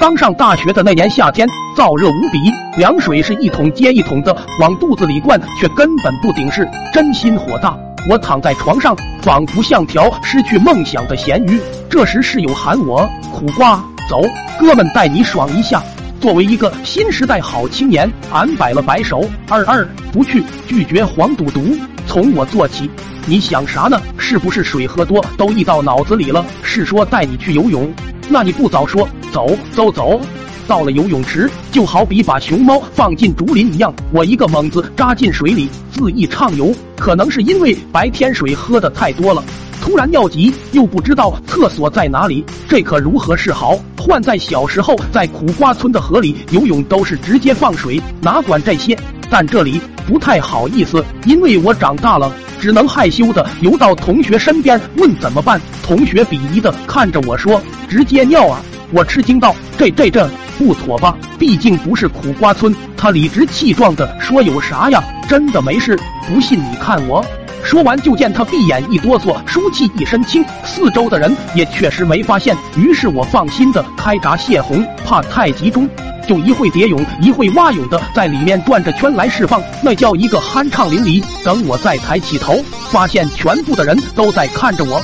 刚上大学的那年夏天，燥热无比，凉水是一桶接一桶的往肚子里灌，却根本不顶事，真心火大。我躺在床上，仿佛像条失去梦想的咸鱼。这时室友喊我：“苦瓜，走，哥们带你爽一下。”作为一个新时代好青年，俺摆了摆手：“二二，不去，拒绝黄赌毒。从我做起。你想啥呢？是不是水喝多都溢到脑子里了？是说带你去游泳？”那你不早说，走走走，到了游泳池，就好比把熊猫放进竹林一样，我一个猛子扎进水里，恣意畅游。可能是因为白天水喝的太多了，突然尿急，又不知道厕所在哪里，这可如何是好？换在小时候，在苦瓜村的河里游泳都是直接放水，哪管这些？但这里不太好意思，因为我长大了，只能害羞的游到同学身边问怎么办。同学鄙夷的看着我说。直接尿啊！我吃惊道：“这这这不妥吧？毕竟不是苦瓜村。”他理直气壮的说：“有啥呀？真的没事，不信你看我。”说完就见他闭眼一哆嗦，舒气一身轻，四周的人也确实没发现。于是我放心的开闸泄洪，怕太集中，就一会蝶泳，一会蛙泳的在里面转着圈来释放，那叫一个酣畅淋漓。等我再抬起头，发现全部的人都在看着我。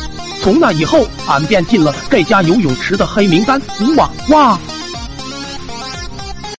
从那以后，俺便进了这家游泳池的黑名单。哇哇！